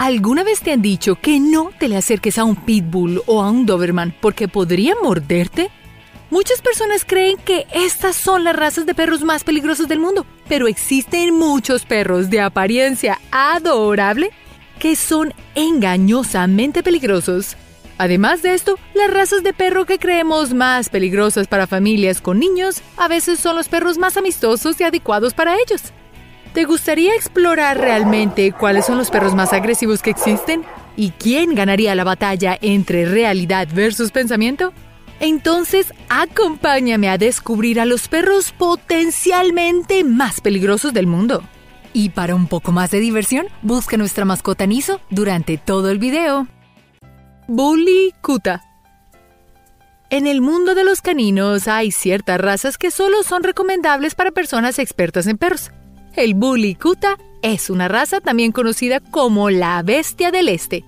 ¿Alguna vez te han dicho que no te le acerques a un pitbull o a un doberman porque podría morderte? Muchas personas creen que estas son las razas de perros más peligrosas del mundo, pero existen muchos perros de apariencia adorable que son engañosamente peligrosos. Además de esto, las razas de perro que creemos más peligrosas para familias con niños a veces son los perros más amistosos y adecuados para ellos. ¿Te gustaría explorar realmente cuáles son los perros más agresivos que existen? ¿Y quién ganaría la batalla entre realidad versus pensamiento? Entonces, acompáñame a descubrir a los perros potencialmente más peligrosos del mundo. Y para un poco más de diversión, busca nuestra mascota Niso durante todo el video. Bully Kuta En el mundo de los caninos hay ciertas razas que solo son recomendables para personas expertas en perros. El Bully Kuta es una raza también conocida como la bestia del este,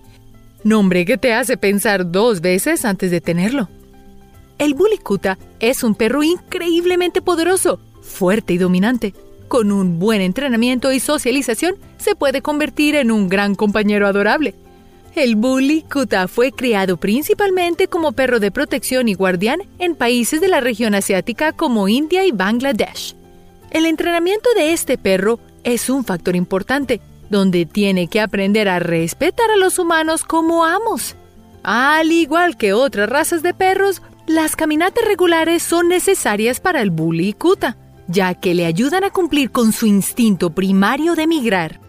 nombre que te hace pensar dos veces antes de tenerlo. El Bully Kuta es un perro increíblemente poderoso, fuerte y dominante. Con un buen entrenamiento y socialización se puede convertir en un gran compañero adorable. El Bully Kuta fue criado principalmente como perro de protección y guardián en países de la región asiática como India y Bangladesh. El entrenamiento de este perro es un factor importante, donde tiene que aprender a respetar a los humanos como amos. Al igual que otras razas de perros, las caminatas regulares son necesarias para el bully kuta, ya que le ayudan a cumplir con su instinto primario de migrar.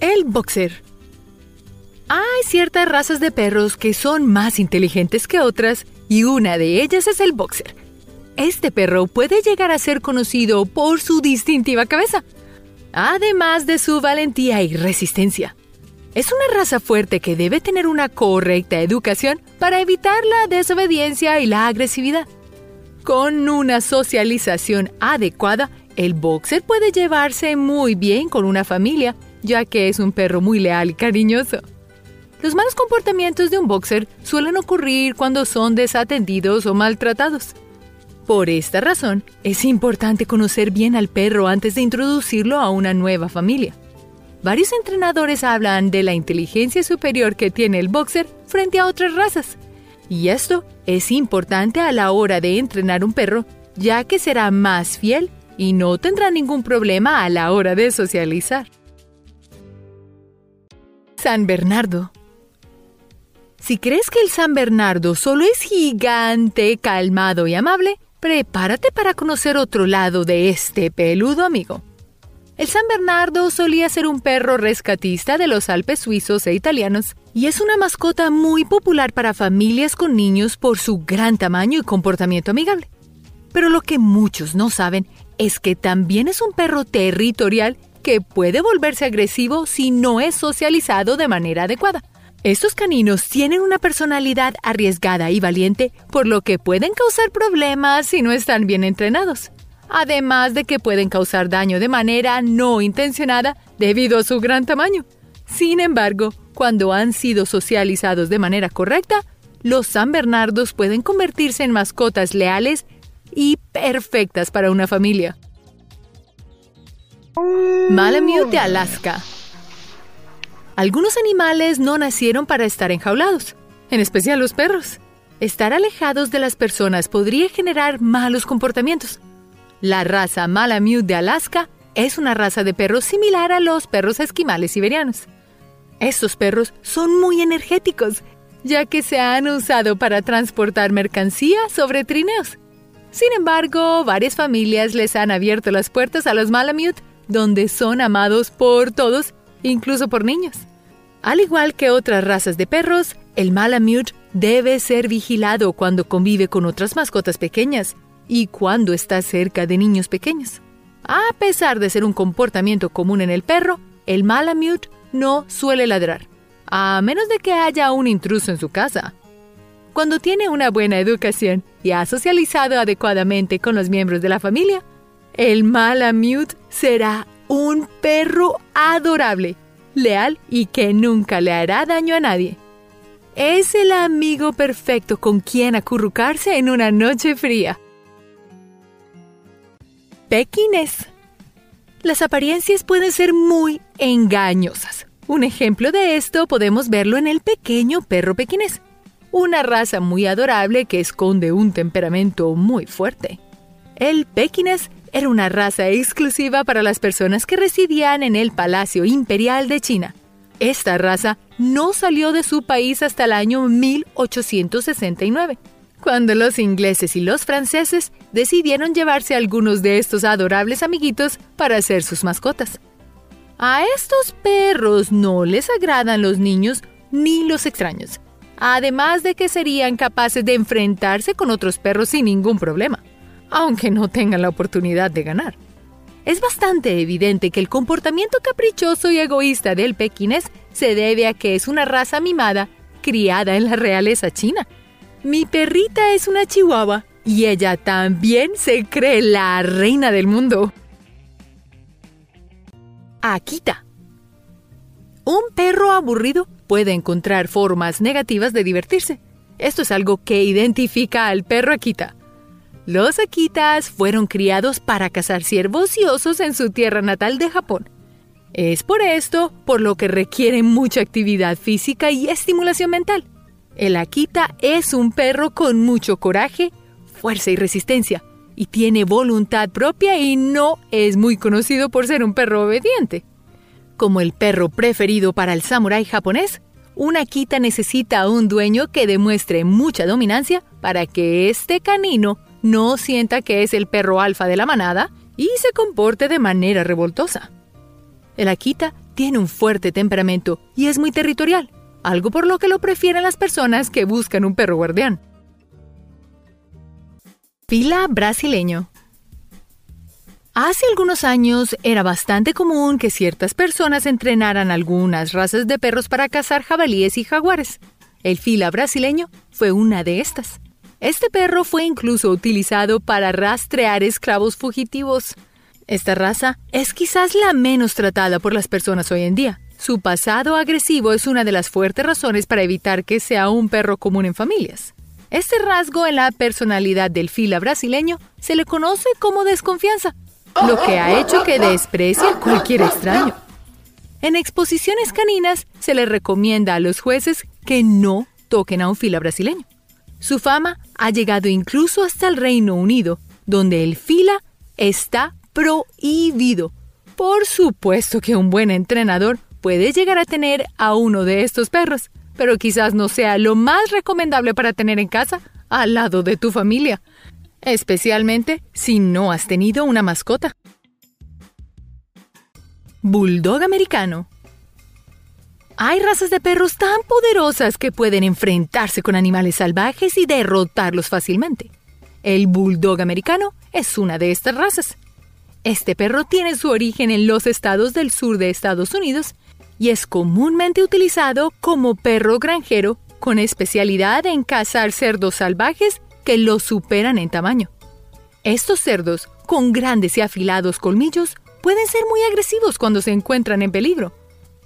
El boxer. Hay ciertas razas de perros que son más inteligentes que otras y una de ellas es el boxer este perro puede llegar a ser conocido por su distintiva cabeza, además de su valentía y resistencia. Es una raza fuerte que debe tener una correcta educación para evitar la desobediencia y la agresividad. Con una socialización adecuada, el boxer puede llevarse muy bien con una familia, ya que es un perro muy leal y cariñoso. Los malos comportamientos de un boxer suelen ocurrir cuando son desatendidos o maltratados. Por esta razón, es importante conocer bien al perro antes de introducirlo a una nueva familia. Varios entrenadores hablan de la inteligencia superior que tiene el boxer frente a otras razas. Y esto es importante a la hora de entrenar un perro, ya que será más fiel y no tendrá ningún problema a la hora de socializar. San Bernardo Si crees que el San Bernardo solo es gigante, calmado y amable, prepárate para conocer otro lado de este peludo amigo. El San Bernardo solía ser un perro rescatista de los Alpes suizos e italianos y es una mascota muy popular para familias con niños por su gran tamaño y comportamiento amigable. Pero lo que muchos no saben es que también es un perro territorial que puede volverse agresivo si no es socializado de manera adecuada. Estos caninos tienen una personalidad arriesgada y valiente, por lo que pueden causar problemas si no están bien entrenados. Además de que pueden causar daño de manera no intencionada debido a su gran tamaño. Sin embargo, cuando han sido socializados de manera correcta, los San Bernardos pueden convertirse en mascotas leales y perfectas para una familia. Malamute Alaska algunos animales no nacieron para estar enjaulados, en especial los perros. Estar alejados de las personas podría generar malos comportamientos. La raza Malamute de Alaska es una raza de perros similar a los perros esquimales siberianos. Estos perros son muy energéticos, ya que se han usado para transportar mercancía sobre trineos. Sin embargo, varias familias les han abierto las puertas a los Malamute, donde son amados por todos incluso por niños. Al igual que otras razas de perros, el Malamute debe ser vigilado cuando convive con otras mascotas pequeñas y cuando está cerca de niños pequeños. A pesar de ser un comportamiento común en el perro, el Malamute no suele ladrar, a menos de que haya un intruso en su casa. Cuando tiene una buena educación y ha socializado adecuadamente con los miembros de la familia, el Malamute será un perro adorable, leal y que nunca le hará daño a nadie. Es el amigo perfecto con quien acurrucarse en una noche fría. Pequines. Las apariencias pueden ser muy engañosas. Un ejemplo de esto podemos verlo en el pequeño perro pequinés, una raza muy adorable que esconde un temperamento muy fuerte. El pequinés era una raza exclusiva para las personas que residían en el Palacio Imperial de China. Esta raza no salió de su país hasta el año 1869 cuando los ingleses y los franceses decidieron llevarse algunos de estos adorables amiguitos para ser sus mascotas. A estos perros no les agradan los niños ni los extraños, además de que serían capaces de enfrentarse con otros perros sin ningún problema, aunque no tengan la oportunidad de ganar. Es bastante evidente que el comportamiento caprichoso y egoísta del pequinés se debe a que es una raza mimada criada en la realeza china mi perrita es una chihuahua y ella también se cree la reina del mundo. Akita. Un perro aburrido puede encontrar formas negativas de divertirse. Esto es algo que identifica al perro Akita. Los Akitas fueron criados para cazar ciervos y osos en su tierra natal de Japón. Es por esto por lo que requieren mucha actividad física y estimulación mental. El Akita es un perro con mucho coraje, fuerza y resistencia, y tiene voluntad propia y no es muy conocido por ser un perro obediente. Como el perro preferido para el samurái japonés, un Akita necesita un dueño que demuestre mucha dominancia para que este canino no sienta que es el perro alfa de la manada y se comporte de manera revoltosa. El Akita tiene un fuerte temperamento y es muy territorial algo por lo que lo prefieren las personas que buscan un perro guardián. Fila brasileño. Hace algunos años era bastante común que ciertas personas entrenaran algunas razas de perros para cazar jabalíes y jaguares. El fila brasileño fue una de estas. Este perro fue incluso utilizado para rastrear esclavos fugitivos. Esta raza es quizás la menos tratada por las personas hoy en día, su pasado agresivo es una de las fuertes razones para evitar que sea un perro común en familias. Este rasgo en la personalidad del fila brasileño se le conoce como desconfianza, lo que ha hecho que desprecie a cualquier extraño. En exposiciones caninas se le recomienda a los jueces que no toquen a un fila brasileño. Su fama ha llegado incluso hasta el Reino Unido, donde el fila está prohibido. Por supuesto que un buen entrenador puedes llegar a tener a uno de estos perros, pero quizás no sea lo más recomendable para tener en casa al lado de tu familia, especialmente si no has tenido una mascota. Bulldog americano. Hay razas de perros tan poderosas que pueden enfrentarse con animales salvajes y derrotarlos fácilmente. El Bulldog americano es una de estas razas. Este perro tiene su origen en los estados del sur de Estados Unidos y es comúnmente utilizado como perro granjero con especialidad en cazar cerdos salvajes que lo superan en tamaño. Estos cerdos, con grandes y afilados colmillos, pueden ser muy agresivos cuando se encuentran en peligro.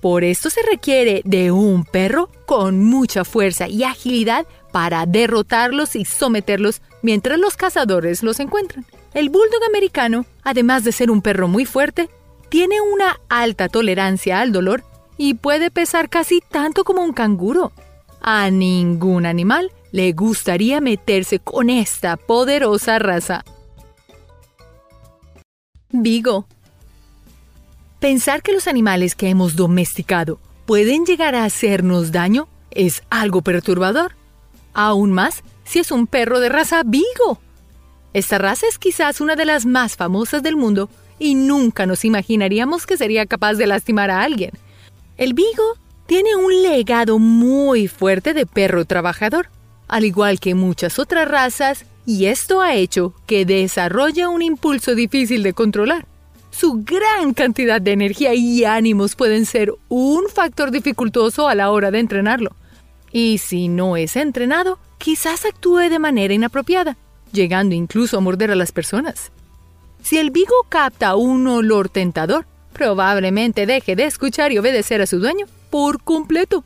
Por esto se requiere de un perro con mucha fuerza y agilidad para derrotarlos y someterlos mientras los cazadores los encuentran. El bulldog americano, además de ser un perro muy fuerte, tiene una alta tolerancia al dolor y puede pesar casi tanto como un canguro. A ningún animal le gustaría meterse con esta poderosa raza. Vigo. Pensar que los animales que hemos domesticado pueden llegar a hacernos daño es algo perturbador. Aún más si es un perro de raza Vigo. Esta raza es quizás una de las más famosas del mundo y nunca nos imaginaríamos que sería capaz de lastimar a alguien. El Vigo tiene un legado muy fuerte de perro trabajador, al igual que muchas otras razas, y esto ha hecho que desarrolle un impulso difícil de controlar. Su gran cantidad de energía y ánimos pueden ser un factor dificultoso a la hora de entrenarlo. Y si no es entrenado, quizás actúe de manera inapropiada, llegando incluso a morder a las personas. Si el Vigo capta un olor tentador, probablemente deje de escuchar y obedecer a su dueño por completo.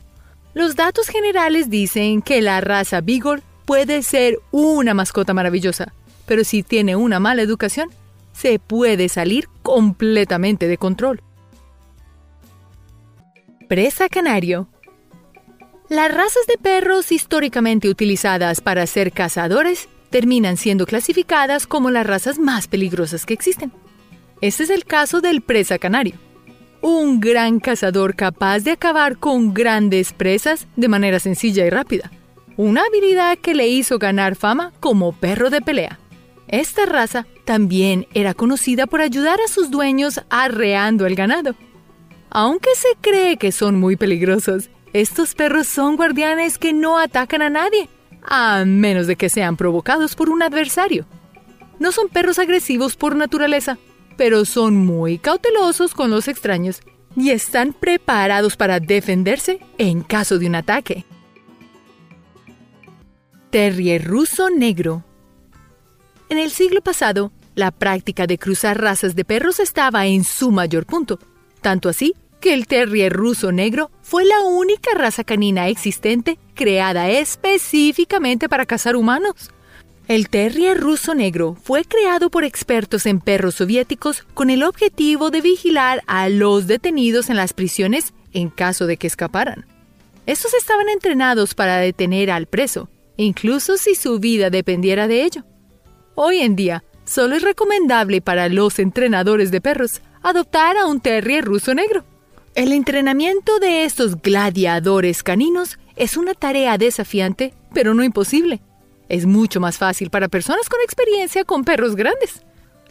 Los datos generales dicen que la raza Beagle puede ser una mascota maravillosa, pero si tiene una mala educación, se puede salir completamente de control. Presa canario. Las razas de perros históricamente utilizadas para ser cazadores terminan siendo clasificadas como las razas más peligrosas que existen. Este es el caso del presa canario, un gran cazador capaz de acabar con grandes presas de manera sencilla y rápida, una habilidad que le hizo ganar fama como perro de pelea. Esta raza también era conocida por ayudar a sus dueños arreando el ganado. Aunque se cree que son muy peligrosos, estos perros son guardianes que no atacan a nadie, a menos de que sean provocados por un adversario. No son perros agresivos por naturaleza, pero son muy cautelosos con los extraños y están preparados para defenderse en caso de un ataque. Terrier ruso negro. En el siglo pasado, la práctica de cruzar razas de perros estaba en su mayor punto, tanto así que el terrier ruso negro fue la única raza canina existente creada específicamente para cazar humanos. El terrier ruso negro fue creado por expertos en perros soviéticos con el objetivo de vigilar a los detenidos en las prisiones en caso de que escaparan. Estos estaban entrenados para detener al preso, incluso si su vida dependiera de ello. Hoy en día, solo es recomendable para los entrenadores de perros adoptar a un terrier ruso negro. El entrenamiento de estos gladiadores caninos es una tarea desafiante, pero no imposible. Es mucho más fácil para personas con experiencia con perros grandes.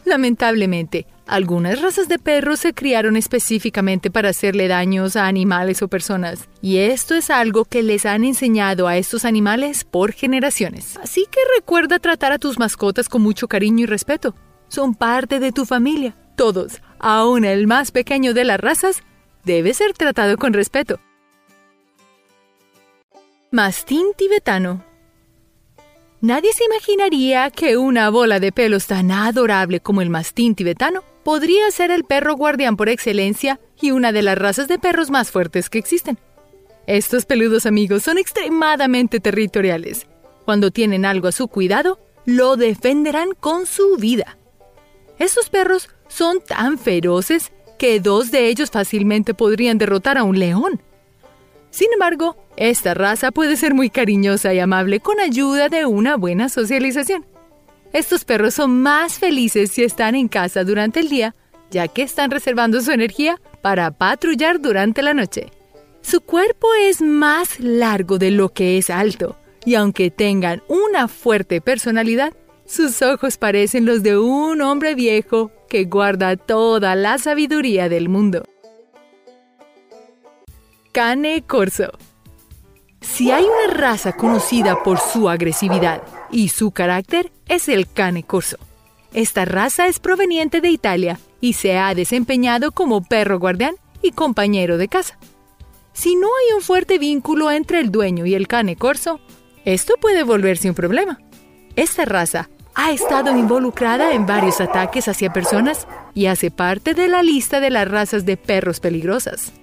Lamentablemente, algunas razas de perros se criaron específicamente para hacerle daños a animales o personas, y esto es algo que les han enseñado a estos animales por generaciones. Así que recuerda tratar a tus mascotas con mucho cariño y respeto. Son parte de tu familia. Todos, aun el más pequeño de las razas, debe ser tratado con respeto. Mastín tibetano Nadie se imaginaría que una bola de pelos tan adorable como el mastín tibetano podría ser el perro guardián por excelencia y una de las razas de perros más fuertes que existen. Estos peludos amigos son extremadamente territoriales. Cuando tienen algo a su cuidado, lo defenderán con su vida. Estos perros son tan feroces que dos de ellos fácilmente podrían derrotar a un león. Sin embargo, esta raza puede ser muy cariñosa y amable con ayuda de una buena socialización. Estos perros son más felices si están en casa durante el día, ya que están reservando su energía para patrullar durante la noche. Su cuerpo es más largo de lo que es alto, y aunque tengan una fuerte personalidad, sus ojos parecen los de un hombre viejo que guarda toda la sabiduría del mundo. Cane Corso. Si hay una raza conocida por su agresividad y su carácter, es el Cane Corso. Esta raza es proveniente de Italia y se ha desempeñado como perro guardián y compañero de casa. Si no hay un fuerte vínculo entre el dueño y el cane corso, esto puede volverse un problema. Esta raza ha estado involucrada en varios ataques hacia personas y hace parte de la lista de las razas de perros peligrosas.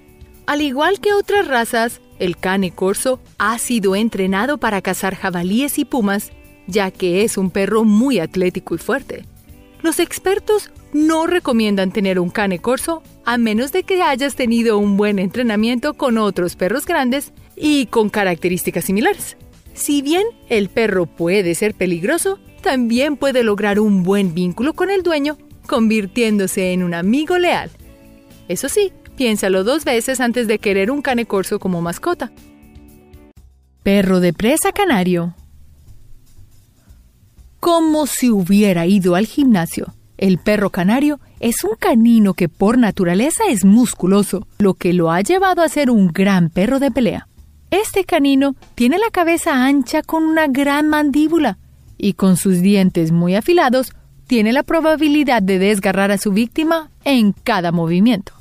Al igual que otras razas, el cane corso ha sido entrenado para cazar jabalíes y pumas, ya que es un perro muy atlético y fuerte. Los expertos no recomiendan tener un cane corso a menos de que hayas tenido un buen entrenamiento con otros perros grandes y con características similares. Si bien el perro puede ser peligroso, también puede lograr un buen vínculo con el dueño, convirtiéndose en un amigo leal. Eso sí, Piénsalo dos veces antes de querer un cane corso como mascota. Perro de presa canario. Como si hubiera ido al gimnasio. El perro canario es un canino que por naturaleza es musculoso, lo que lo ha llevado a ser un gran perro de pelea. Este canino tiene la cabeza ancha con una gran mandíbula y con sus dientes muy afilados tiene la probabilidad de desgarrar a su víctima en cada movimiento.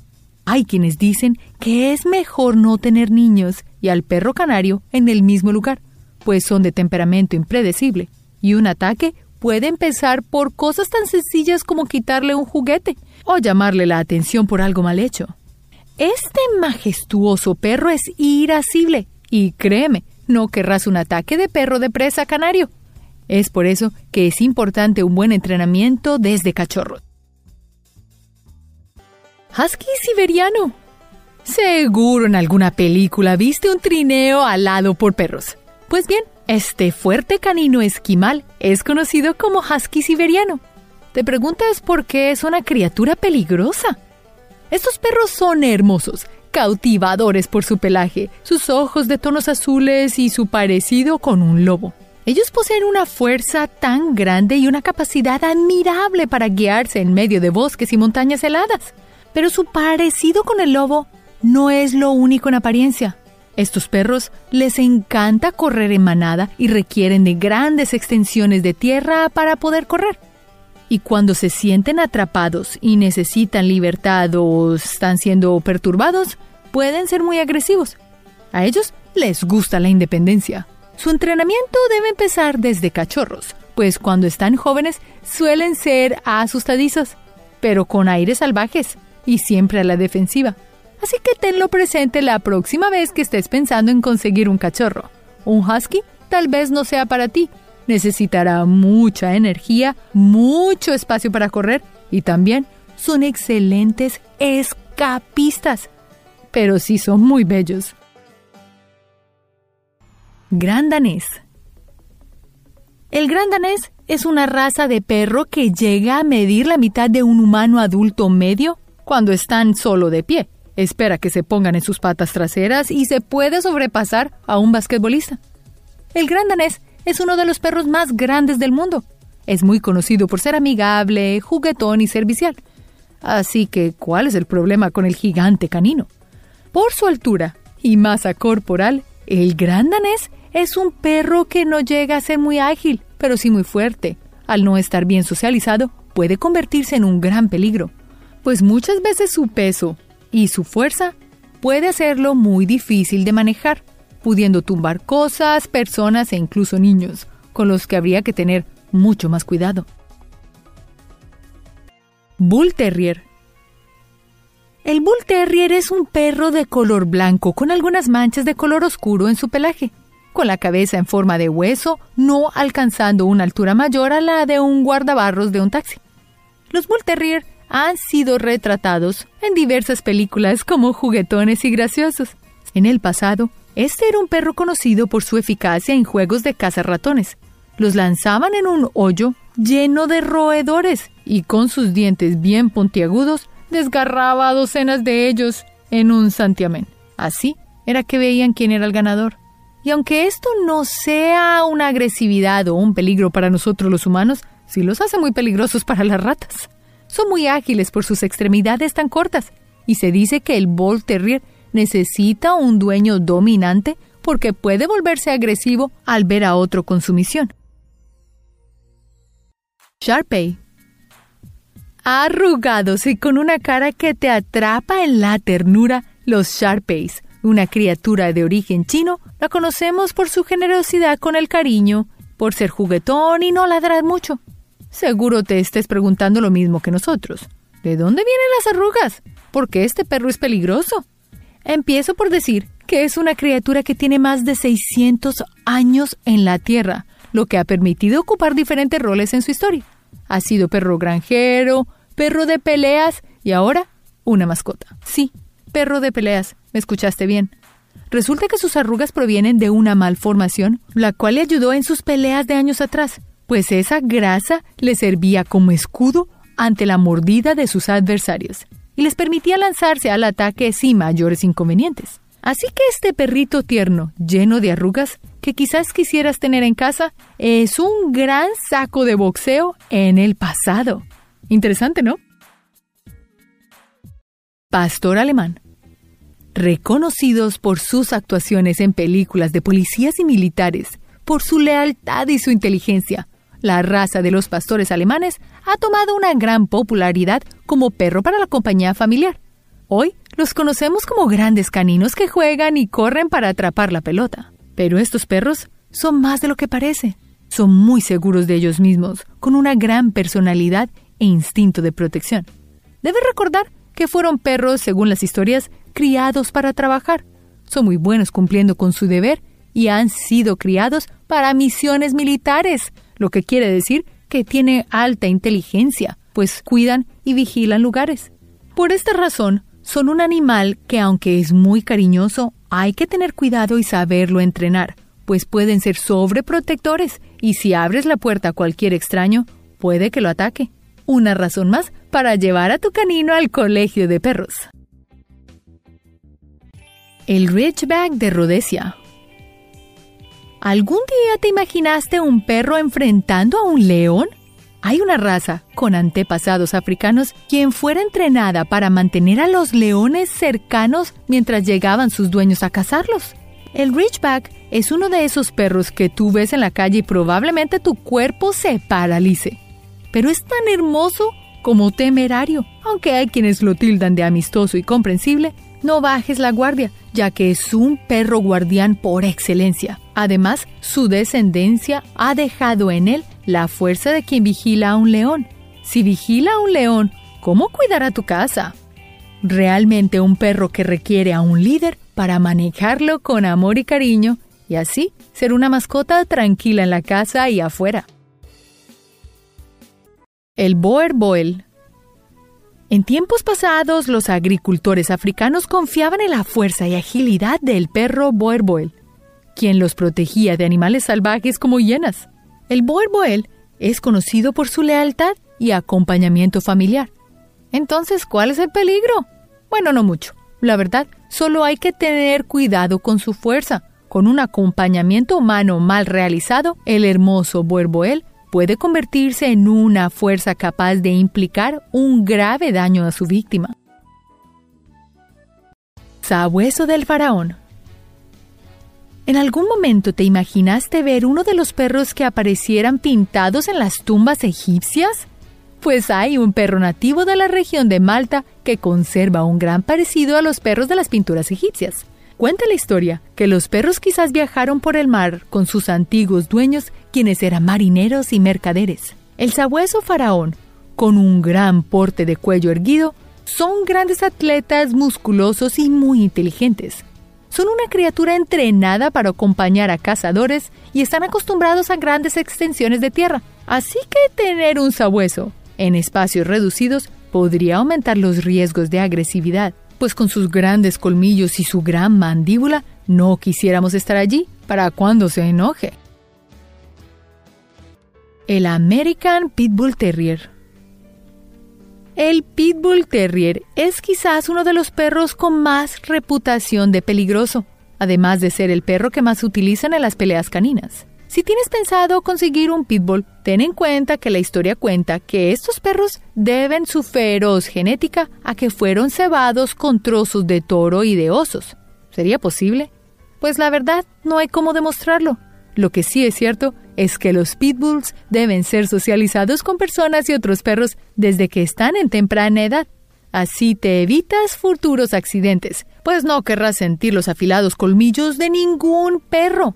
Hay quienes dicen que es mejor no tener niños y al perro canario en el mismo lugar, pues son de temperamento impredecible, y un ataque puede empezar por cosas tan sencillas como quitarle un juguete o llamarle la atención por algo mal hecho. Este majestuoso perro es irascible y créeme, no querrás un ataque de perro de presa canario. Es por eso que es importante un buen entrenamiento desde cachorro. Husky siberiano. Seguro en alguna película viste un trineo alado por perros. Pues bien, este fuerte canino esquimal es conocido como husky siberiano. ¿Te preguntas por qué es una criatura peligrosa? Estos perros son hermosos, cautivadores por su pelaje, sus ojos de tonos azules y su parecido con un lobo. Ellos poseen una fuerza tan grande y una capacidad admirable para guiarse en medio de bosques y montañas heladas. Pero su parecido con el lobo no es lo único en apariencia. Estos perros les encanta correr en manada y requieren de grandes extensiones de tierra para poder correr. Y cuando se sienten atrapados y necesitan libertad o están siendo perturbados, pueden ser muy agresivos. A ellos les gusta la independencia. Su entrenamiento debe empezar desde cachorros, pues cuando están jóvenes suelen ser asustadizos, pero con aires salvajes y siempre a la defensiva. Así que tenlo presente la próxima vez que estés pensando en conseguir un cachorro. Un husky tal vez no sea para ti. Necesitará mucha energía, mucho espacio para correr y también son excelentes escapistas. Pero sí son muy bellos. Gran danés. El gran danés es una raza de perro que llega a medir la mitad de un humano adulto medio cuando están solo de pie espera que se pongan en sus patas traseras y se puede sobrepasar a un basquetbolista. El gran danés es uno de los perros más grandes del mundo. Es muy conocido por ser amigable, juguetón y servicial. Así que, ¿cuál es el problema con el gigante canino? Por su altura y masa corporal, el gran danés es un perro que no llega a ser muy ágil, pero sí muy fuerte. Al no estar bien socializado, puede convertirse en un gran peligro, pues muchas veces su peso y su fuerza puede hacerlo muy difícil de manejar, pudiendo tumbar cosas, personas e incluso niños, con los que habría que tener mucho más cuidado. Bull Terrier El Bull Terrier es un perro de color blanco con algunas manchas de color oscuro en su pelaje, con la cabeza en forma de hueso, no alcanzando una altura mayor a la de un guardabarros de un taxi. Los Bull Terrier han sido retratados en diversas películas como juguetones y graciosos. En el pasado, este era un perro conocido por su eficacia en juegos de caza ratones. Los lanzaban en un hoyo lleno de roedores y con sus dientes bien puntiagudos desgarraba a docenas de ellos en un santiamén. Así era que veían quién era el ganador. Y aunque esto no sea una agresividad o un peligro para nosotros los humanos, sí los hace muy peligrosos para las ratas. Son muy ágiles por sus extremidades tan cortas y se dice que el Bull Terrier necesita un dueño dominante porque puede volverse agresivo al ver a otro con sumisión. Sharpei Arrugados y con una cara que te atrapa en la ternura, los Sharpeis, una criatura de origen chino, la conocemos por su generosidad con el cariño, por ser juguetón y no ladrar mucho. Seguro te estés preguntando lo mismo que nosotros. ¿De dónde vienen las arrugas? ¿Por qué este perro es peligroso? Empiezo por decir que es una criatura que tiene más de 600 años en la Tierra, lo que ha permitido ocupar diferentes roles en su historia. Ha sido perro granjero, perro de peleas y ahora una mascota. Sí, perro de peleas. ¿Me escuchaste bien? Resulta que sus arrugas provienen de una malformación, la cual le ayudó en sus peleas de años atrás pues esa grasa le servía como escudo ante la mordida de sus adversarios y les permitía lanzarse al ataque sin mayores inconvenientes. Así que este perrito tierno, lleno de arrugas, que quizás quisieras tener en casa, es un gran saco de boxeo en el pasado. Interesante, ¿no? Pastor alemán. Reconocidos por sus actuaciones en películas de policías y militares, por su lealtad y su inteligencia, la raza de los pastores alemanes ha tomado una gran popularidad como perro para la compañía familiar. Hoy los conocemos como grandes caninos que juegan y corren para atrapar la pelota. Pero estos perros son más de lo que parece. Son muy seguros de ellos mismos, con una gran personalidad e instinto de protección. Debes recordar que fueron perros, según las historias, criados para trabajar. Son muy buenos cumpliendo con su deber y han sido criados para misiones militares, lo que quiere decir que tiene alta inteligencia, pues cuidan y vigilan lugares. Por esta razón, son un animal que aunque es muy cariñoso, hay que tener cuidado y saberlo entrenar, pues pueden ser sobreprotectores y si abres la puerta a cualquier extraño, puede que lo ataque. Una razón más para llevar a tu canino al colegio de perros. El Ridgeback de Rhodesia. ¿Algún día te imaginaste un perro enfrentando a un león? Hay una raza con antepasados africanos quien fuera entrenada para mantener a los leones cercanos mientras llegaban sus dueños a cazarlos. El Ridgeback es uno de esos perros que tú ves en la calle y probablemente tu cuerpo se paralice. Pero es tan hermoso como temerario. Aunque hay quienes lo tildan de amistoso y comprensible, no bajes la guardia, ya que es un perro guardián por excelencia. Además, su descendencia ha dejado en él la fuerza de quien vigila a un león. Si vigila a un león, ¿cómo cuidará tu casa? Realmente un perro que requiere a un líder para manejarlo con amor y cariño y así ser una mascota tranquila en la casa y afuera. El Boer Boel en tiempos pasados, los agricultores africanos confiaban en la fuerza y agilidad del perro Boer Boel, quien los protegía de animales salvajes como hienas. El Boer Boel es conocido por su lealtad y acompañamiento familiar. Entonces, ¿cuál es el peligro? Bueno, no mucho. La verdad, solo hay que tener cuidado con su fuerza. Con un acompañamiento humano mal realizado, el hermoso Boer Boel puede convertirse en una fuerza capaz de implicar un grave daño a su víctima. Sabueso del faraón. ¿En algún momento te imaginaste ver uno de los perros que aparecieran pintados en las tumbas egipcias? Pues hay un perro nativo de la región de Malta que conserva un gran parecido a los perros de las pinturas egipcias. Cuenta la historia que los perros quizás viajaron por el mar con sus antiguos dueños, quienes eran marineros y mercaderes. El sabueso faraón, con un gran porte de cuello erguido, son grandes atletas musculosos y muy inteligentes. Son una criatura entrenada para acompañar a cazadores y están acostumbrados a grandes extensiones de tierra. Así que tener un sabueso en espacios reducidos podría aumentar los riesgos de agresividad pues con sus grandes colmillos y su gran mandíbula no quisiéramos estar allí para cuando se enoje. El American Pitbull Terrier El Pitbull Terrier es quizás uno de los perros con más reputación de peligroso, además de ser el perro que más utilizan en las peleas caninas. Si tienes pensado conseguir un pitbull, ten en cuenta que la historia cuenta que estos perros deben su feroz genética a que fueron cebados con trozos de toro y de osos. ¿Sería posible? Pues la verdad, no hay cómo demostrarlo. Lo que sí es cierto es que los pitbulls deben ser socializados con personas y otros perros desde que están en temprana edad. Así te evitas futuros accidentes, pues no querrás sentir los afilados colmillos de ningún perro.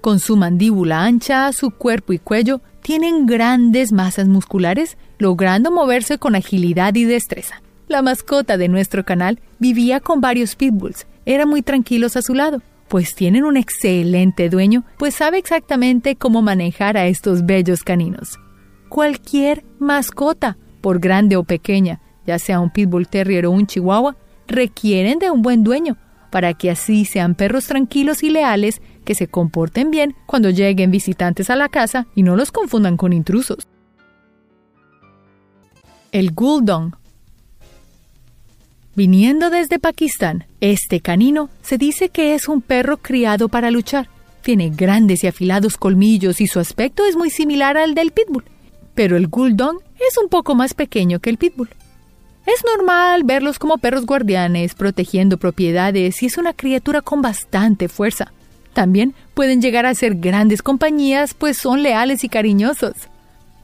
Con su mandíbula ancha, su cuerpo y cuello tienen grandes masas musculares, logrando moverse con agilidad y destreza. La mascota de nuestro canal vivía con varios pitbulls, eran muy tranquilos a su lado, pues tienen un excelente dueño, pues sabe exactamente cómo manejar a estos bellos caninos. Cualquier mascota, por grande o pequeña, ya sea un pitbull terrier o un chihuahua, requieren de un buen dueño, para que así sean perros tranquilos y leales que se comporten bien cuando lleguen visitantes a la casa y no los confundan con intrusos. El Guldong Viniendo desde Pakistán, este canino se dice que es un perro criado para luchar. Tiene grandes y afilados colmillos y su aspecto es muy similar al del pitbull, pero el Guldong es un poco más pequeño que el pitbull. Es normal verlos como perros guardianes, protegiendo propiedades y es una criatura con bastante fuerza. También pueden llegar a ser grandes compañías, pues son leales y cariñosos.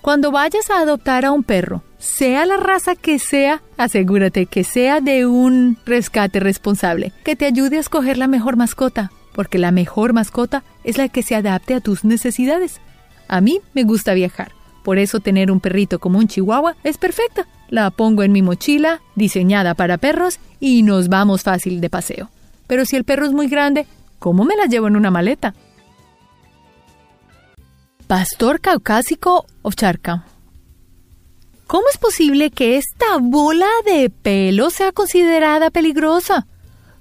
Cuando vayas a adoptar a un perro, sea la raza que sea, asegúrate que sea de un rescate responsable, que te ayude a escoger la mejor mascota, porque la mejor mascota es la que se adapte a tus necesidades. A mí me gusta viajar, por eso tener un perrito como un chihuahua es perfecta. La pongo en mi mochila, diseñada para perros, y nos vamos fácil de paseo. Pero si el perro es muy grande, ¿Cómo me la llevo en una maleta? Pastor caucásico o charca. ¿Cómo es posible que esta bola de pelo sea considerada peligrosa?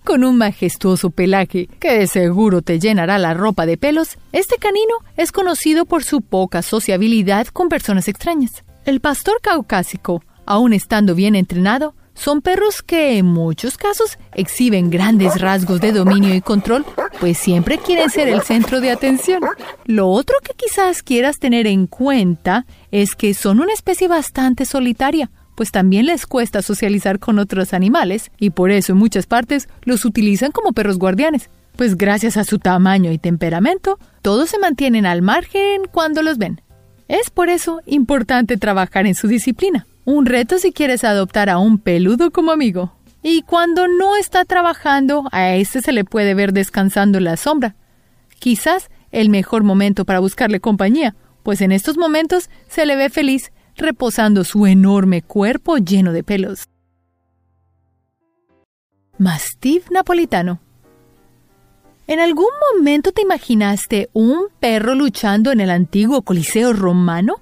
Con un majestuoso pelaje que seguro te llenará la ropa de pelos, este canino es conocido por su poca sociabilidad con personas extrañas. El pastor caucásico, aun estando bien entrenado, son perros que en muchos casos exhiben grandes rasgos de dominio y control, pues siempre quieren ser el centro de atención. Lo otro que quizás quieras tener en cuenta es que son una especie bastante solitaria, pues también les cuesta socializar con otros animales y por eso en muchas partes los utilizan como perros guardianes, pues gracias a su tamaño y temperamento, todos se mantienen al margen cuando los ven. Es por eso importante trabajar en su disciplina. Un reto si quieres adoptar a un peludo como amigo. Y cuando no está trabajando, a este se le puede ver descansando en la sombra. Quizás el mejor momento para buscarle compañía, pues en estos momentos se le ve feliz reposando su enorme cuerpo lleno de pelos. Mastiff napolitano. ¿En algún momento te imaginaste un perro luchando en el antiguo Coliseo romano?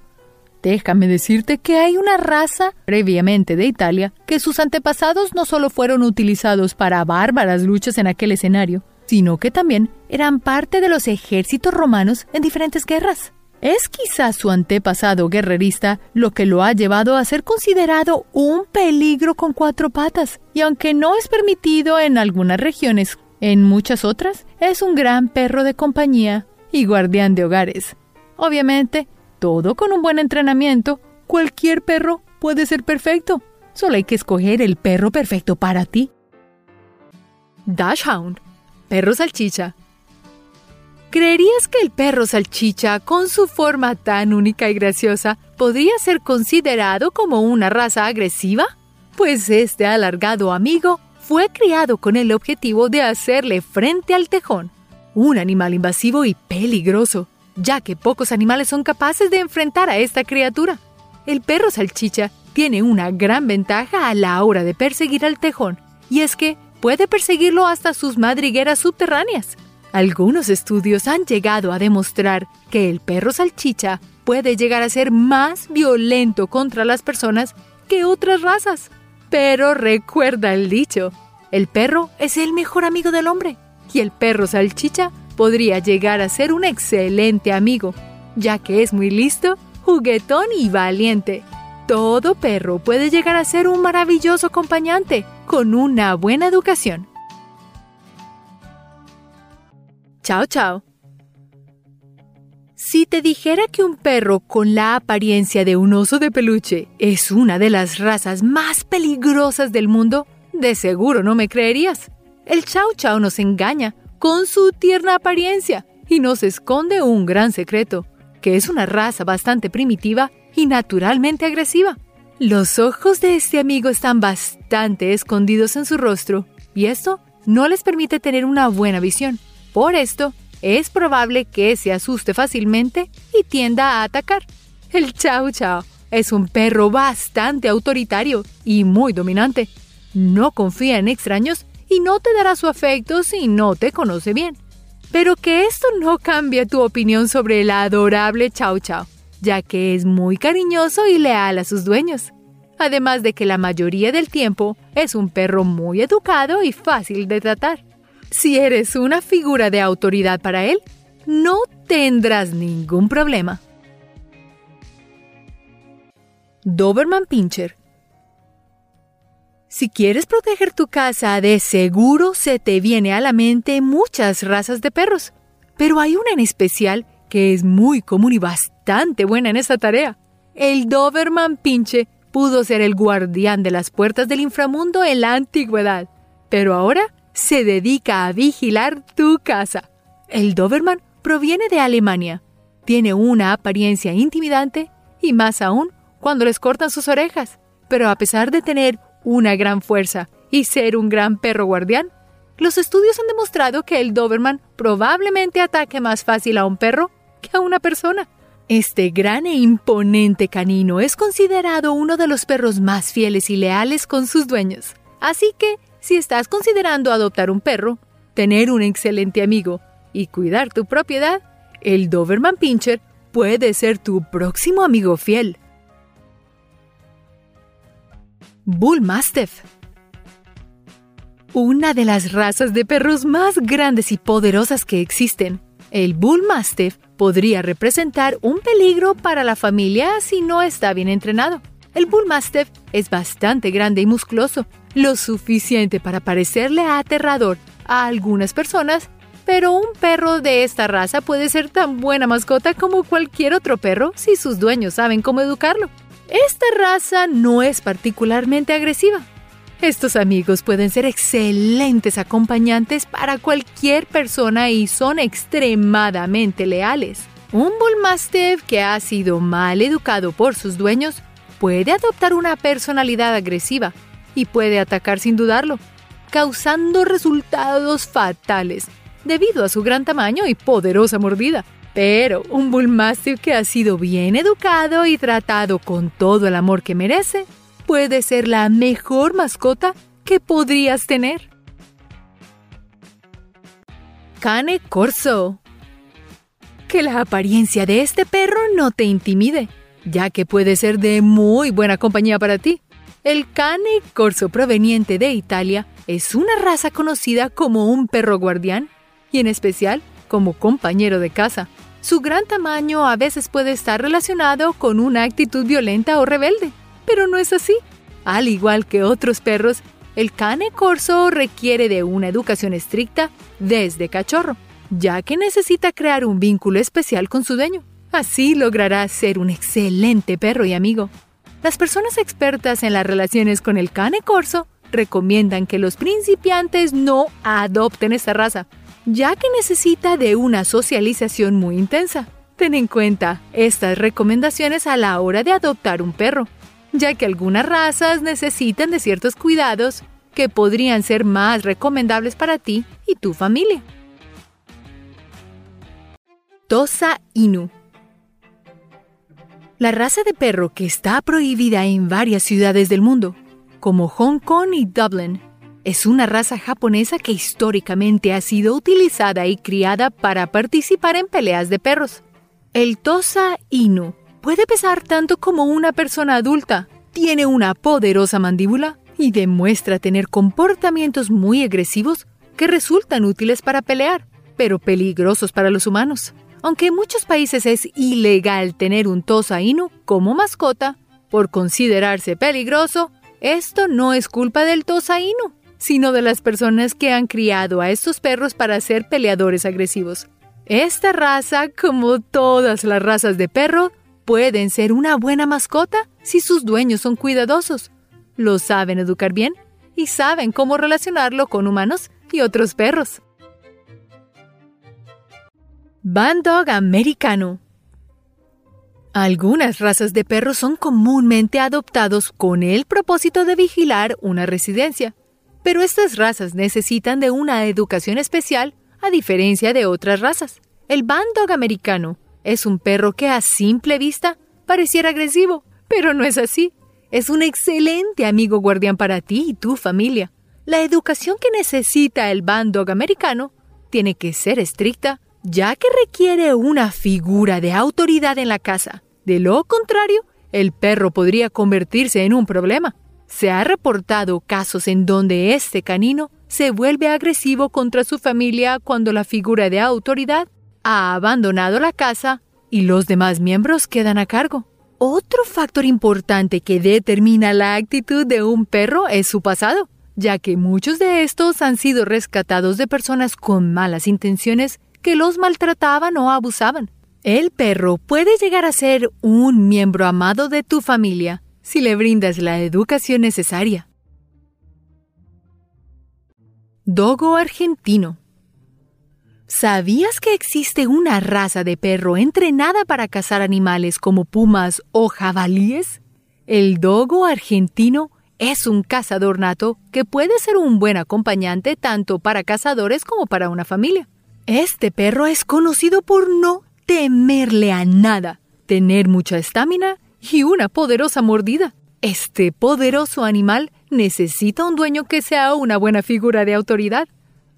Déjame decirte que hay una raza previamente de Italia que sus antepasados no solo fueron utilizados para bárbaras luchas en aquel escenario, sino que también eran parte de los ejércitos romanos en diferentes guerras. Es quizás su antepasado guerrerista lo que lo ha llevado a ser considerado un peligro con cuatro patas, y aunque no es permitido en algunas regiones, en muchas otras es un gran perro de compañía y guardián de hogares. Obviamente, todo con un buen entrenamiento, cualquier perro puede ser perfecto. Solo hay que escoger el perro perfecto para ti. Dashhound, perro salchicha. ¿Creerías que el perro salchicha, con su forma tan única y graciosa, podría ser considerado como una raza agresiva? Pues este alargado amigo fue criado con el objetivo de hacerle frente al tejón, un animal invasivo y peligroso ya que pocos animales son capaces de enfrentar a esta criatura. El perro salchicha tiene una gran ventaja a la hora de perseguir al tejón, y es que puede perseguirlo hasta sus madrigueras subterráneas. Algunos estudios han llegado a demostrar que el perro salchicha puede llegar a ser más violento contra las personas que otras razas. Pero recuerda el dicho, el perro es el mejor amigo del hombre y el perro salchicha podría llegar a ser un excelente amigo, ya que es muy listo, juguetón y valiente. Todo perro puede llegar a ser un maravilloso acompañante con una buena educación. Chao, chao. Si te dijera que un perro con la apariencia de un oso de peluche es una de las razas más peligrosas del mundo, de seguro no me creerías. El chao chao nos engaña con su tierna apariencia y nos esconde un gran secreto, que es una raza bastante primitiva y naturalmente agresiva. Los ojos de este amigo están bastante escondidos en su rostro y esto no les permite tener una buena visión. Por esto, es probable que se asuste fácilmente y tienda a atacar. El Chao Chao es un perro bastante autoritario y muy dominante. No confía en extraños y no te dará su afecto si no te conoce bien. Pero que esto no cambie tu opinión sobre el adorable Chao Chao, ya que es muy cariñoso y leal a sus dueños. Además de que la mayoría del tiempo es un perro muy educado y fácil de tratar. Si eres una figura de autoridad para él, no tendrás ningún problema. Doberman Pinscher si quieres proteger tu casa, de seguro se te viene a la mente muchas razas de perros, pero hay una en especial que es muy común y bastante buena en esta tarea. El Doberman Pinche pudo ser el guardián de las puertas del inframundo en la antigüedad, pero ahora se dedica a vigilar tu casa. El Doberman proviene de Alemania. Tiene una apariencia intimidante y más aún cuando les cortan sus orejas. Pero a pesar de tener una gran fuerza y ser un gran perro guardián, los estudios han demostrado que el Doberman probablemente ataque más fácil a un perro que a una persona. Este gran e imponente canino es considerado uno de los perros más fieles y leales con sus dueños. Así que, si estás considerando adoptar un perro, tener un excelente amigo y cuidar tu propiedad, el Doberman Pinscher puede ser tu próximo amigo fiel. Bull Mastiff. Una de las razas de perros más grandes y poderosas que existen, el Bull Mastiff podría representar un peligro para la familia si no está bien entrenado. El Bull Mastiff es bastante grande y musculoso, lo suficiente para parecerle aterrador a algunas personas, pero un perro de esta raza puede ser tan buena mascota como cualquier otro perro si sus dueños saben cómo educarlo. Esta raza no es particularmente agresiva. Estos amigos pueden ser excelentes acompañantes para cualquier persona y son extremadamente leales. Un Bull Mastiff que ha sido mal educado por sus dueños puede adoptar una personalidad agresiva y puede atacar sin dudarlo, causando resultados fatales debido a su gran tamaño y poderosa mordida. Pero un Bull Mastiff que ha sido bien educado y tratado con todo el amor que merece puede ser la mejor mascota que podrías tener. Cane Corso. Que la apariencia de este perro no te intimide ya que puede ser de muy buena compañía para ti. El Cane Corso proveniente de Italia es una raza conocida como un perro guardián y en especial como compañero de casa. Su gran tamaño a veces puede estar relacionado con una actitud violenta o rebelde, pero no es así. Al igual que otros perros, el cane corso requiere de una educación estricta desde cachorro, ya que necesita crear un vínculo especial con su dueño. Así lograrás ser un excelente perro y amigo. Las personas expertas en las relaciones con el cane corso recomiendan que los principiantes no adopten esta raza, ya que necesita de una socialización muy intensa. Ten en cuenta estas recomendaciones a la hora de adoptar un perro, ya que algunas razas necesitan de ciertos cuidados que podrían ser más recomendables para ti y tu familia. Tosa Inu la raza de perro que está prohibida en varias ciudades del mundo, como Hong Kong y Dublin, es una raza japonesa que históricamente ha sido utilizada y criada para participar en peleas de perros. El Tosa Inu puede pesar tanto como una persona adulta, tiene una poderosa mandíbula y demuestra tener comportamientos muy agresivos que resultan útiles para pelear, pero peligrosos para los humanos. Aunque en muchos países es ilegal tener un Tosa Inu como mascota, por considerarse peligroso, esto no es culpa del Tosa Inu, sino de las personas que han criado a estos perros para ser peleadores agresivos. Esta raza, como todas las razas de perro, pueden ser una buena mascota si sus dueños son cuidadosos, lo saben educar bien y saben cómo relacionarlo con humanos y otros perros. Bandog americano. Algunas razas de perros son comúnmente adoptados con el propósito de vigilar una residencia, pero estas razas necesitan de una educación especial a diferencia de otras razas. El Bandog americano es un perro que a simple vista pareciera agresivo, pero no es así. Es un excelente amigo guardián para ti y tu familia. La educación que necesita el Bandog americano tiene que ser estricta, ya que requiere una figura de autoridad en la casa. De lo contrario, el perro podría convertirse en un problema. Se ha reportado casos en donde este canino se vuelve agresivo contra su familia cuando la figura de autoridad ha abandonado la casa y los demás miembros quedan a cargo. Otro factor importante que determina la actitud de un perro es su pasado, ya que muchos de estos han sido rescatados de personas con malas intenciones que los maltrataban o abusaban. El perro puede llegar a ser un miembro amado de tu familia si le brindas la educación necesaria. Dogo argentino. ¿Sabías que existe una raza de perro entrenada para cazar animales como pumas o jabalíes? El dogo argentino es un cazador nato que puede ser un buen acompañante tanto para cazadores como para una familia. Este perro es conocido por no temerle a nada, tener mucha estamina y una poderosa mordida. Este poderoso animal necesita un dueño que sea una buena figura de autoridad,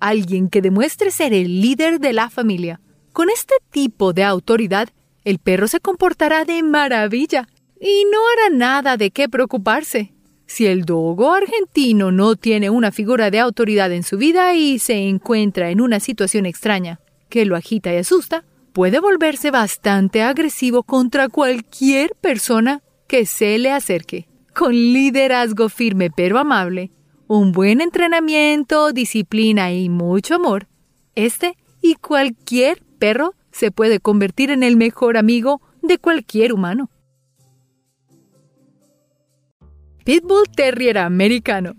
alguien que demuestre ser el líder de la familia. Con este tipo de autoridad, el perro se comportará de maravilla y no hará nada de qué preocuparse. Si el dogo argentino no tiene una figura de autoridad en su vida y se encuentra en una situación extraña que lo agita y asusta, puede volverse bastante agresivo contra cualquier persona que se le acerque. Con liderazgo firme pero amable, un buen entrenamiento, disciplina y mucho amor, este y cualquier perro se puede convertir en el mejor amigo de cualquier humano. Pitbull Terrier americano.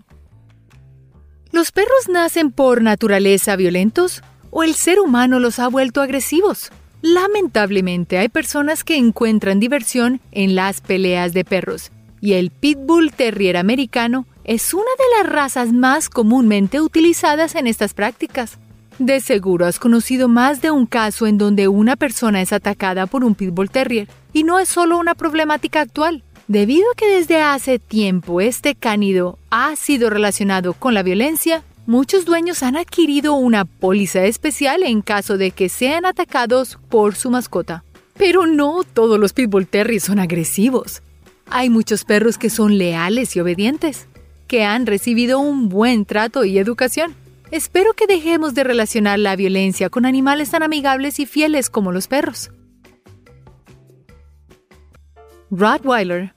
¿Los perros nacen por naturaleza violentos o el ser humano los ha vuelto agresivos? Lamentablemente hay personas que encuentran diversión en las peleas de perros y el Pitbull Terrier americano es una de las razas más comúnmente utilizadas en estas prácticas. De seguro has conocido más de un caso en donde una persona es atacada por un Pitbull Terrier y no es solo una problemática actual. Debido a que desde hace tiempo este cánido ha sido relacionado con la violencia, muchos dueños han adquirido una póliza especial en caso de que sean atacados por su mascota. Pero no todos los Pitbull Terriers son agresivos. Hay muchos perros que son leales y obedientes, que han recibido un buen trato y educación. Espero que dejemos de relacionar la violencia con animales tan amigables y fieles como los perros. Rottweiler.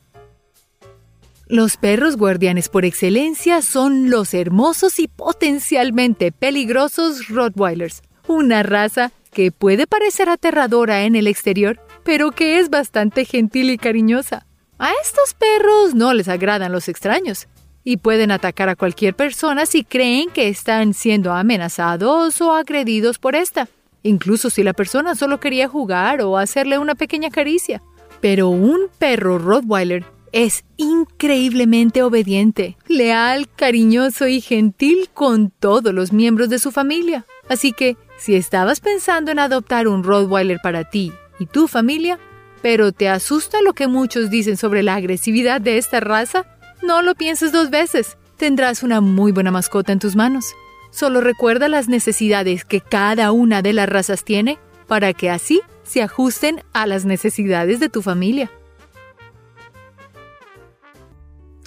Los perros guardianes por excelencia son los hermosos y potencialmente peligrosos Rottweilers, una raza que puede parecer aterradora en el exterior, pero que es bastante gentil y cariñosa. A estos perros no les agradan los extraños y pueden atacar a cualquier persona si creen que están siendo amenazados o agredidos por esta, incluso si la persona solo quería jugar o hacerle una pequeña caricia. Pero un perro Rottweiler es increíblemente obediente, leal, cariñoso y gentil con todos los miembros de su familia. Así que, si estabas pensando en adoptar un Rottweiler para ti y tu familia, pero te asusta lo que muchos dicen sobre la agresividad de esta raza, no lo pienses dos veces. Tendrás una muy buena mascota en tus manos. Solo recuerda las necesidades que cada una de las razas tiene para que así se ajusten a las necesidades de tu familia.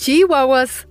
Chihuahuas.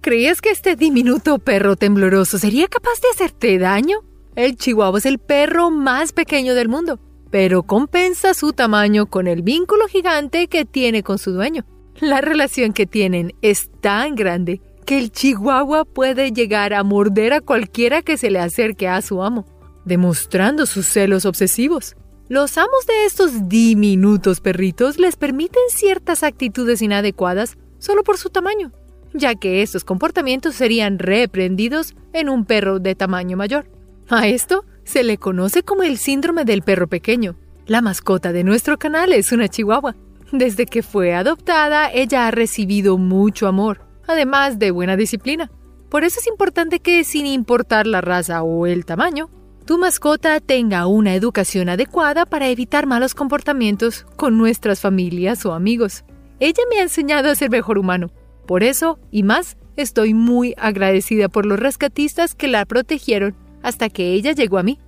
¿Creías que este diminuto perro tembloroso sería capaz de hacerte daño? El chihuahua es el perro más pequeño del mundo, pero compensa su tamaño con el vínculo gigante que tiene con su dueño. La relación que tienen es tan grande que el chihuahua puede llegar a morder a cualquiera que se le acerque a su amo demostrando sus celos obsesivos. Los amos de estos diminutos perritos les permiten ciertas actitudes inadecuadas solo por su tamaño, ya que estos comportamientos serían reprendidos en un perro de tamaño mayor. A esto se le conoce como el síndrome del perro pequeño. La mascota de nuestro canal es una chihuahua. Desde que fue adoptada, ella ha recibido mucho amor, además de buena disciplina. Por eso es importante que, sin importar la raza o el tamaño, tu mascota tenga una educación adecuada para evitar malos comportamientos con nuestras familias o amigos. Ella me ha enseñado a ser mejor humano. Por eso, y más, estoy muy agradecida por los rescatistas que la protegieron hasta que ella llegó a mí.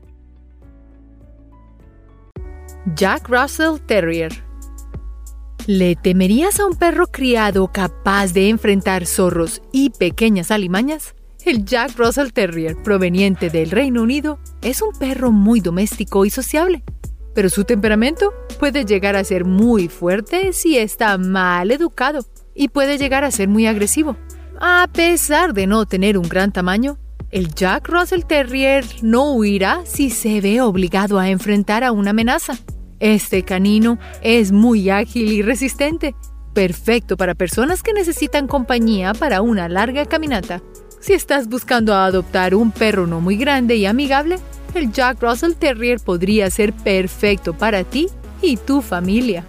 Jack Russell Terrier ¿Le temerías a un perro criado capaz de enfrentar zorros y pequeñas alimañas? El Jack Russell Terrier, proveniente del Reino Unido, es un perro muy doméstico y sociable, pero su temperamento puede llegar a ser muy fuerte si está mal educado y puede llegar a ser muy agresivo. A pesar de no tener un gran tamaño, el Jack Russell Terrier no huirá si se ve obligado a enfrentar a una amenaza. Este canino es muy ágil y resistente, perfecto para personas que necesitan compañía para una larga caminata si estás buscando adoptar un perro no muy grande y amigable, el Jack Russell Terrier podría ser perfecto para ti y tu familia.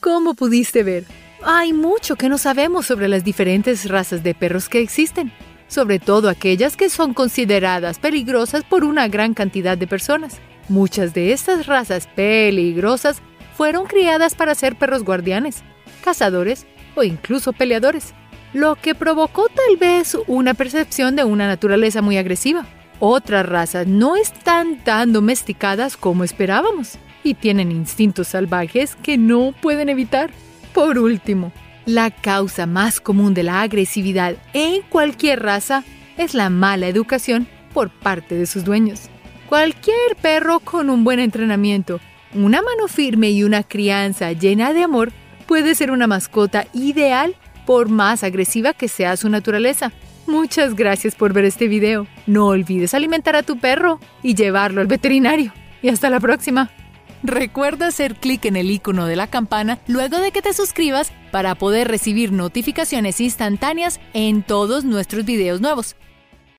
Como pudiste ver, hay mucho que no sabemos sobre las diferentes razas de perros que existen, sobre todo aquellas que son consideradas peligrosas por una gran cantidad de personas. Muchas de estas razas peligrosas fueron criadas para ser perros guardianes, cazadores o incluso peleadores lo que provocó tal vez una percepción de una naturaleza muy agresiva. Otras razas no están tan domesticadas como esperábamos y tienen instintos salvajes que no pueden evitar. Por último, La causa más común de la agresividad en cualquier raza es la mala educación por parte de sus dueños. Cualquier perro con un buen entrenamiento, una mano firme y una crianza llena de amor puede ser una mascota ideal por más agresiva que sea su naturaleza. Muchas gracias por ver este video. No olvides alimentar a tu perro y llevarlo al veterinario. Y hasta la próxima. Recuerda hacer clic en el icono de la campana luego de que te suscribas para poder recibir notificaciones instantáneas en todos nuestros videos nuevos.